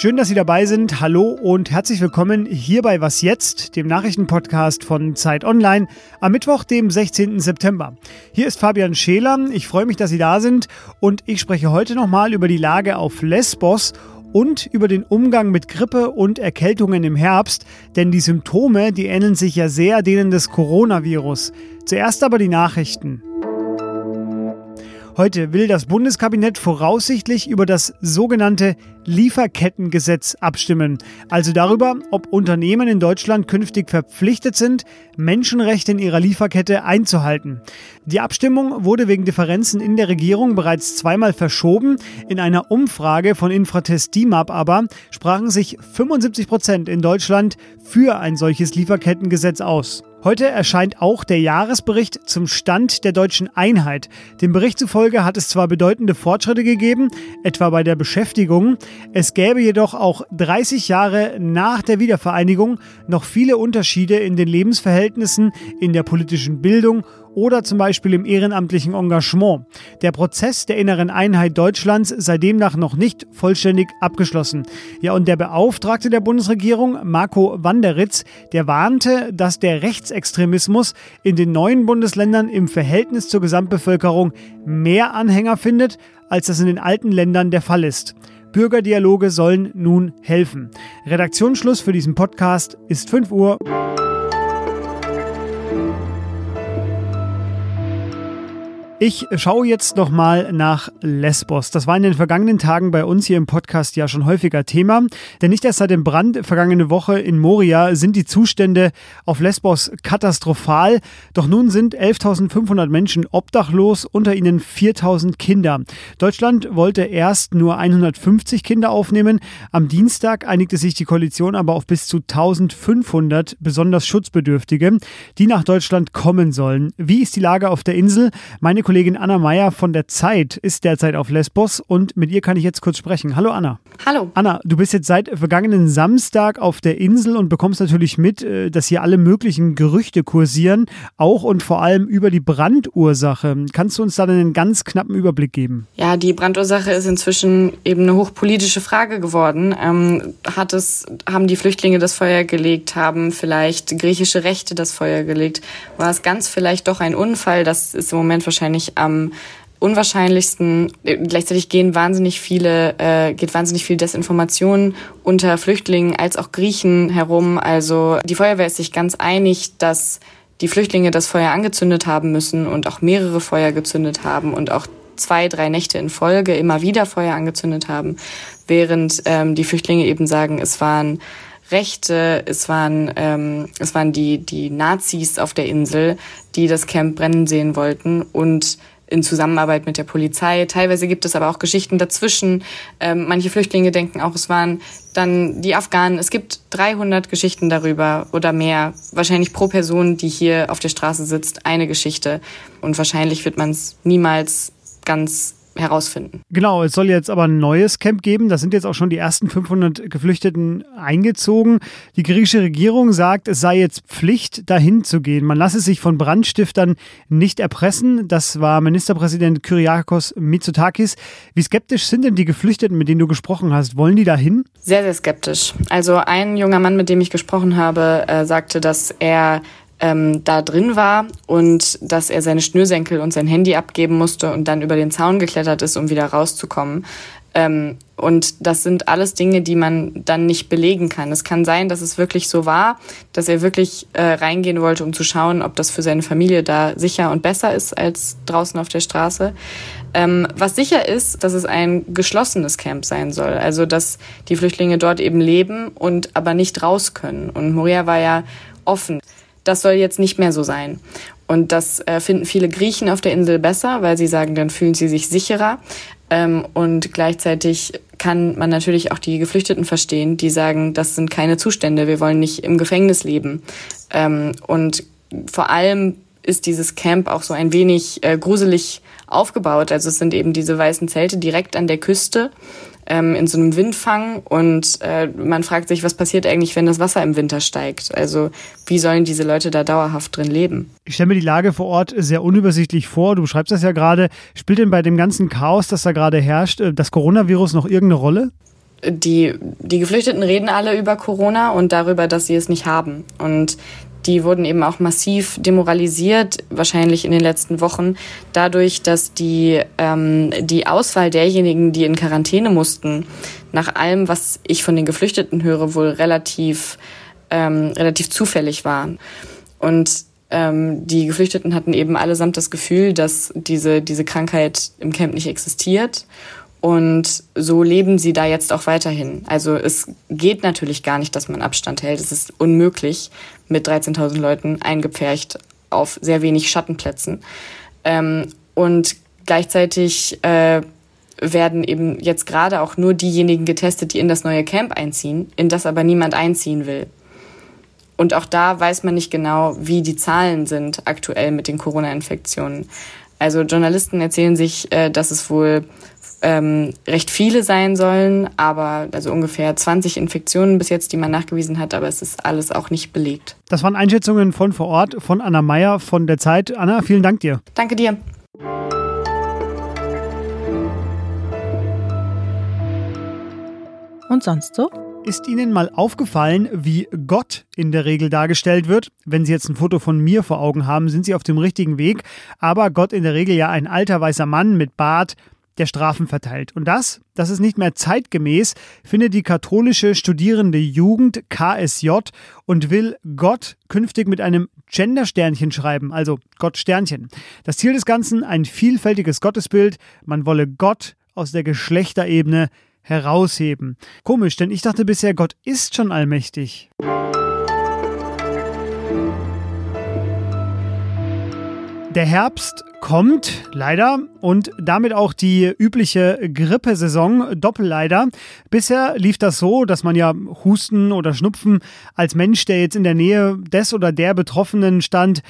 Schön, dass Sie dabei sind. Hallo und herzlich willkommen hier bei Was jetzt, dem Nachrichtenpodcast von Zeit Online am Mittwoch, dem 16. September. Hier ist Fabian Scheler. Ich freue mich, dass Sie da sind und ich spreche heute nochmal über die Lage auf Lesbos und über den Umgang mit Grippe und Erkältungen im Herbst, denn die Symptome, die ähneln sich ja sehr denen des Coronavirus. Zuerst aber die Nachrichten. Heute will das Bundeskabinett voraussichtlich über das sogenannte Lieferkettengesetz abstimmen, also darüber, ob Unternehmen in Deutschland künftig verpflichtet sind, Menschenrechte in ihrer Lieferkette einzuhalten. Die Abstimmung wurde wegen Differenzen in der Regierung bereits zweimal verschoben. In einer Umfrage von Infratest DIMAP aber sprachen sich 75 Prozent in Deutschland für ein solches Lieferkettengesetz aus. Heute erscheint auch der Jahresbericht zum Stand der deutschen Einheit. Dem Bericht zufolge hat es zwar bedeutende Fortschritte gegeben, etwa bei der Beschäftigung, es gäbe jedoch auch 30 Jahre nach der Wiedervereinigung noch viele Unterschiede in den Lebensverhältnissen, in der politischen Bildung oder zum Beispiel im ehrenamtlichen Engagement. Der Prozess der inneren Einheit Deutschlands sei demnach noch nicht vollständig abgeschlossen. Ja, und der Beauftragte der Bundesregierung, Marco Wanderitz, der warnte, dass der Rechtsextremismus in den neuen Bundesländern im Verhältnis zur Gesamtbevölkerung mehr Anhänger findet, als das in den alten Ländern der Fall ist. Bürgerdialoge sollen nun helfen. Redaktionsschluss für diesen Podcast ist 5 Uhr. Ich schaue jetzt noch mal nach Lesbos. Das war in den vergangenen Tagen bei uns hier im Podcast ja schon häufiger Thema. Denn nicht erst seit dem Brand vergangene Woche in Moria sind die Zustände auf Lesbos katastrophal. Doch nun sind 11.500 Menschen obdachlos, unter ihnen 4.000 Kinder. Deutschland wollte erst nur 150 Kinder aufnehmen. Am Dienstag einigte sich die Koalition aber auf bis zu 1.500 besonders Schutzbedürftige, die nach Deutschland kommen sollen. Wie ist die Lage auf der Insel? Meine Kollegin Anna Meyer von der Zeit ist derzeit auf Lesbos und mit ihr kann ich jetzt kurz sprechen. Hallo Anna. Hallo. Anna, du bist jetzt seit vergangenen Samstag auf der Insel und bekommst natürlich mit, äh, dass hier alle möglichen Gerüchte kursieren, auch und vor allem über die Brandursache. Kannst du uns da einen ganz knappen Überblick geben? Ja, die Brandursache ist inzwischen eben eine hochpolitische Frage geworden. Ähm, hat es, haben die Flüchtlinge das Feuer gelegt? Haben vielleicht griechische Rechte das Feuer gelegt? War es ganz vielleicht doch ein Unfall? Das ist im Moment wahrscheinlich wahrscheinlich am unwahrscheinlichsten. Gleichzeitig gehen wahnsinnig viele, äh, geht wahnsinnig viel Desinformation unter Flüchtlingen als auch Griechen herum. Also die Feuerwehr ist sich ganz einig, dass die Flüchtlinge das Feuer angezündet haben müssen und auch mehrere Feuer gezündet haben und auch zwei, drei Nächte in Folge immer wieder Feuer angezündet haben, während ähm, die Flüchtlinge eben sagen, es waren Rechte, es waren, ähm, es waren die, die Nazis auf der Insel, die das Camp brennen sehen wollten und in Zusammenarbeit mit der Polizei. Teilweise gibt es aber auch Geschichten dazwischen. Ähm, manche Flüchtlinge denken auch, es waren dann die Afghanen. Es gibt 300 Geschichten darüber oder mehr. Wahrscheinlich pro Person, die hier auf der Straße sitzt, eine Geschichte. Und wahrscheinlich wird man es niemals ganz herausfinden. Genau, es soll jetzt aber ein neues Camp geben. Da sind jetzt auch schon die ersten 500 Geflüchteten eingezogen. Die griechische Regierung sagt, es sei jetzt Pflicht, dahin zu gehen. Man lasse sich von Brandstiftern nicht erpressen. Das war Ministerpräsident Kyriakos Mitsotakis. Wie skeptisch sind denn die Geflüchteten, mit denen du gesprochen hast? Wollen die dahin? Sehr, sehr skeptisch. Also ein junger Mann, mit dem ich gesprochen habe, äh, sagte, dass er ähm, da drin war und dass er seine Schnürsenkel und sein Handy abgeben musste und dann über den Zaun geklettert ist, um wieder rauszukommen. Ähm, und das sind alles Dinge, die man dann nicht belegen kann. Es kann sein, dass es wirklich so war, dass er wirklich äh, reingehen wollte, um zu schauen, ob das für seine Familie da sicher und besser ist als draußen auf der Straße. Ähm, was sicher ist, dass es ein geschlossenes Camp sein soll. Also, dass die Flüchtlinge dort eben leben und aber nicht raus können. Und Moria war ja offen. Das soll jetzt nicht mehr so sein. Und das äh, finden viele Griechen auf der Insel besser, weil sie sagen, dann fühlen sie sich sicherer. Ähm, und gleichzeitig kann man natürlich auch die Geflüchteten verstehen, die sagen, das sind keine Zustände, wir wollen nicht im Gefängnis leben. Ähm, und vor allem ist dieses Camp auch so ein wenig äh, gruselig aufgebaut. Also es sind eben diese weißen Zelte direkt an der Küste ähm, in so einem Windfang und äh, man fragt sich, was passiert eigentlich, wenn das Wasser im Winter steigt? Also wie sollen diese Leute da dauerhaft drin leben? Ich stelle mir die Lage vor Ort sehr unübersichtlich vor. Du beschreibst das ja gerade. Spielt denn bei dem ganzen Chaos, das da gerade herrscht, äh, das Coronavirus noch irgendeine Rolle? die, die Geflüchteten reden alle über Corona und darüber, dass sie es nicht haben. Und die wurden eben auch massiv demoralisiert, wahrscheinlich in den letzten Wochen, dadurch, dass die, ähm, die Auswahl derjenigen, die in Quarantäne mussten, nach allem, was ich von den Geflüchteten höre, wohl relativ, ähm, relativ zufällig war. Und ähm, die Geflüchteten hatten eben allesamt das Gefühl, dass diese, diese Krankheit im Camp nicht existiert und so leben sie da jetzt auch weiterhin. Also es geht natürlich gar nicht, dass man Abstand hält. Es ist unmöglich mit 13.000 Leuten eingepfercht auf sehr wenig Schattenplätzen. Ähm, und gleichzeitig äh, werden eben jetzt gerade auch nur diejenigen getestet, die in das neue Camp einziehen, in das aber niemand einziehen will. Und auch da weiß man nicht genau, wie die Zahlen sind aktuell mit den Corona-Infektionen. Also Journalisten erzählen sich, äh, dass es wohl ähm, recht viele sein sollen, aber also ungefähr 20 Infektionen bis jetzt, die man nachgewiesen hat, aber es ist alles auch nicht belegt. Das waren Einschätzungen von vor Ort von Anna Meyer von der Zeit. Anna, vielen Dank dir. Danke dir. Und sonst so? Ist Ihnen mal aufgefallen, wie Gott in der Regel dargestellt wird? Wenn Sie jetzt ein Foto von mir vor Augen haben, sind Sie auf dem richtigen Weg. Aber Gott in der Regel ja ein alter weißer Mann mit Bart, der Strafen verteilt. Und das, das ist nicht mehr zeitgemäß, findet die katholische studierende Jugend KSJ und will Gott künftig mit einem Gender-Sternchen schreiben, also Gott-Sternchen. Das Ziel des Ganzen, ein vielfältiges Gottesbild. Man wolle Gott aus der Geschlechterebene herausheben. Komisch, denn ich dachte bisher, Gott ist schon allmächtig. Der Herbst kommt leider und damit auch die übliche Grippesaison doppelleider. Bisher lief das so, dass man ja Husten oder Schnupfen als Mensch, der jetzt in der Nähe des oder der Betroffenen stand,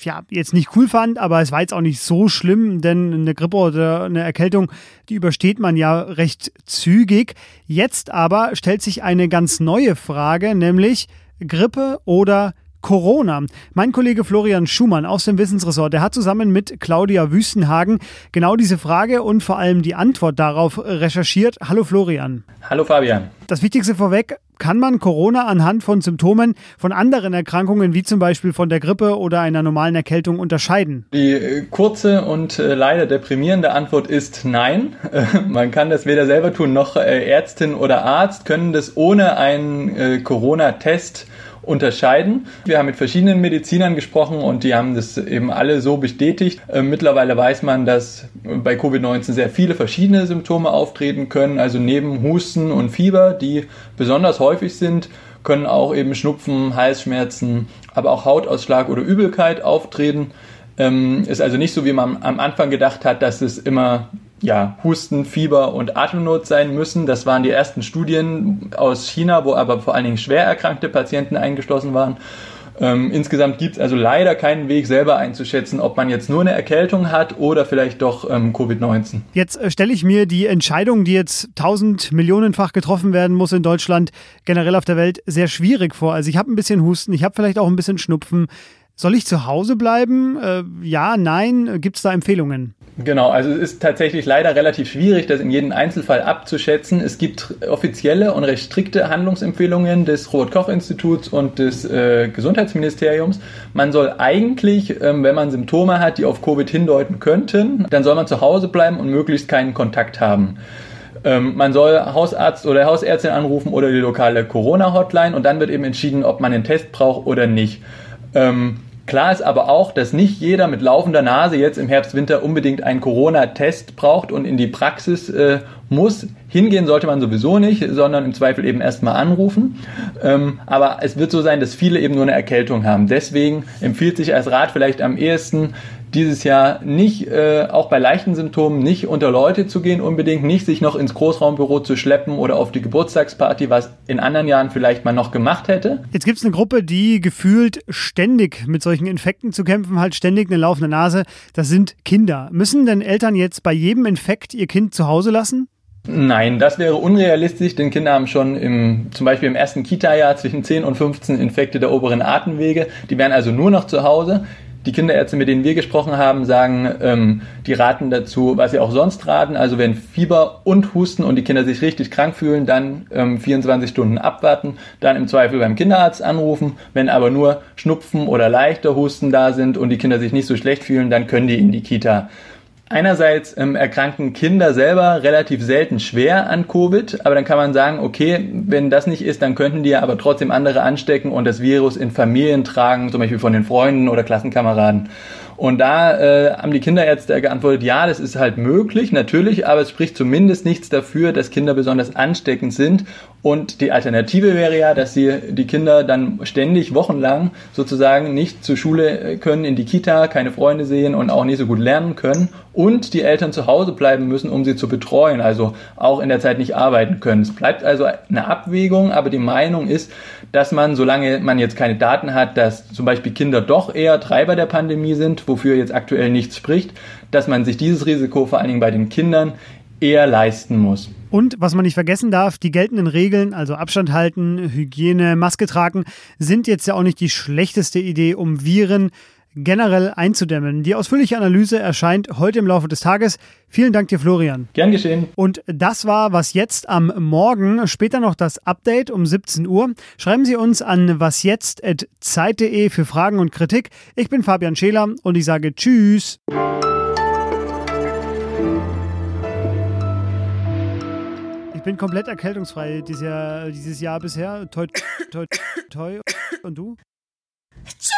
ja, jetzt nicht cool fand, aber es war jetzt auch nicht so schlimm, denn eine Grippe oder eine Erkältung, die übersteht man ja recht zügig. Jetzt aber stellt sich eine ganz neue Frage, nämlich Grippe oder Corona. Mein Kollege Florian Schumann aus dem Wissensressort, der hat zusammen mit Claudia Wüstenhagen genau diese Frage und vor allem die Antwort darauf recherchiert. Hallo Florian. Hallo Fabian. Das Wichtigste vorweg, kann man Corona anhand von Symptomen von anderen Erkrankungen wie zum Beispiel von der Grippe oder einer normalen Erkältung unterscheiden? Die äh, kurze und äh, leider deprimierende Antwort ist nein. man kann das weder selber tun, noch äh, Ärztin oder Arzt können das ohne einen Corona-Test unterscheiden. Wir haben mit verschiedenen Medizinern gesprochen und die haben das eben alle so bestätigt. Äh, mittlerweile weiß man, dass bei Covid-19 sehr viele verschiedene Symptome auftreten können. Also neben Husten und Fieber, die besonders häufig sind, können auch eben Schnupfen, Halsschmerzen, aber auch Hautausschlag oder Übelkeit auftreten. Ähm, ist also nicht so, wie man am Anfang gedacht hat, dass es immer ja, Husten, Fieber und Atemnot sein müssen. Das waren die ersten Studien aus China, wo aber vor allen Dingen schwer erkrankte Patienten eingeschlossen waren. Ähm, insgesamt gibt es also leider keinen Weg, selber einzuschätzen, ob man jetzt nur eine Erkältung hat oder vielleicht doch ähm, Covid-19. Jetzt äh, stelle ich mir die Entscheidung, die jetzt tausend Millionenfach getroffen werden muss in Deutschland, generell auf der Welt, sehr schwierig vor. Also ich habe ein bisschen Husten, ich habe vielleicht auch ein bisschen Schnupfen. Soll ich zu Hause bleiben? Äh, ja, nein? Gibt es da Empfehlungen? Genau, also es ist tatsächlich leider relativ schwierig, das in jedem Einzelfall abzuschätzen. Es gibt offizielle und recht strikte Handlungsempfehlungen des Robert-Koch-Instituts und des äh, Gesundheitsministeriums. Man soll eigentlich, ähm, wenn man Symptome hat, die auf Covid hindeuten könnten, dann soll man zu Hause bleiben und möglichst keinen Kontakt haben. Ähm, man soll Hausarzt oder Hausärztin anrufen oder die lokale Corona-Hotline und dann wird eben entschieden, ob man einen Test braucht oder nicht. Ähm, Klar ist aber auch, dass nicht jeder mit laufender Nase jetzt im Herbst, Winter unbedingt einen Corona-Test braucht und in die Praxis äh, muss. Hingehen sollte man sowieso nicht, sondern im Zweifel eben erstmal anrufen. Ähm, aber es wird so sein, dass viele eben nur eine Erkältung haben. Deswegen empfiehlt sich als Rat vielleicht am ehesten, dieses Jahr nicht, äh, auch bei leichten Symptomen, nicht unter Leute zu gehen unbedingt, nicht sich noch ins Großraumbüro zu schleppen oder auf die Geburtstagsparty, was in anderen Jahren vielleicht mal noch gemacht hätte. Jetzt gibt es eine Gruppe, die gefühlt ständig mit solchen Infekten zu kämpfen hat, ständig eine laufende Nase. Das sind Kinder. Müssen denn Eltern jetzt bei jedem Infekt ihr Kind zu Hause lassen? Nein, das wäre unrealistisch, denn Kinder haben schon im, zum Beispiel im ersten Kita-Jahr zwischen 10 und 15 Infekte der oberen Atemwege. Die wären also nur noch zu Hause. Die Kinderärzte, mit denen wir gesprochen haben, sagen, ähm, die raten dazu, was sie auch sonst raten. Also wenn Fieber und Husten und die Kinder sich richtig krank fühlen, dann ähm, 24 Stunden abwarten, dann im Zweifel beim Kinderarzt anrufen. Wenn aber nur Schnupfen oder leichter Husten da sind und die Kinder sich nicht so schlecht fühlen, dann können die in die Kita. Einerseits ähm, erkranken Kinder selber relativ selten schwer an Covid, aber dann kann man sagen, okay, wenn das nicht ist, dann könnten die ja aber trotzdem andere anstecken und das Virus in Familien tragen, zum Beispiel von den Freunden oder Klassenkameraden. Und da äh, haben die Kinderärzte geantwortet, ja, das ist halt möglich, natürlich, aber es spricht zumindest nichts dafür, dass Kinder besonders ansteckend sind. Und die Alternative wäre ja, dass sie die Kinder dann ständig wochenlang sozusagen nicht zur Schule können, in die Kita, keine Freunde sehen und auch nicht so gut lernen können und die Eltern zu Hause bleiben müssen, um sie zu betreuen, also auch in der Zeit nicht arbeiten können. Es bleibt also eine Abwägung, aber die Meinung ist, dass man, solange man jetzt keine Daten hat, dass zum Beispiel Kinder doch eher Treiber der Pandemie sind, wofür jetzt aktuell nichts spricht, dass man sich dieses Risiko vor allen Dingen bei den Kindern eher leisten muss. Und was man nicht vergessen darf, die geltenden Regeln, also Abstand halten, Hygiene, Maske tragen, sind jetzt ja auch nicht die schlechteste Idee, um Viren generell einzudämmen. Die ausführliche Analyse erscheint heute im Laufe des Tages. Vielen Dank dir, Florian. Gern geschehen. Und das war was jetzt am Morgen. Später noch das Update um 17 Uhr. Schreiben Sie uns an wasjetzt.zeit.de für Fragen und Kritik. Ich bin Fabian Scheler und ich sage Tschüss. Ich bin komplett erkältungsfrei dieses Jahr, dieses Jahr bisher. Toi, toi, toi. Und du? Tschüss.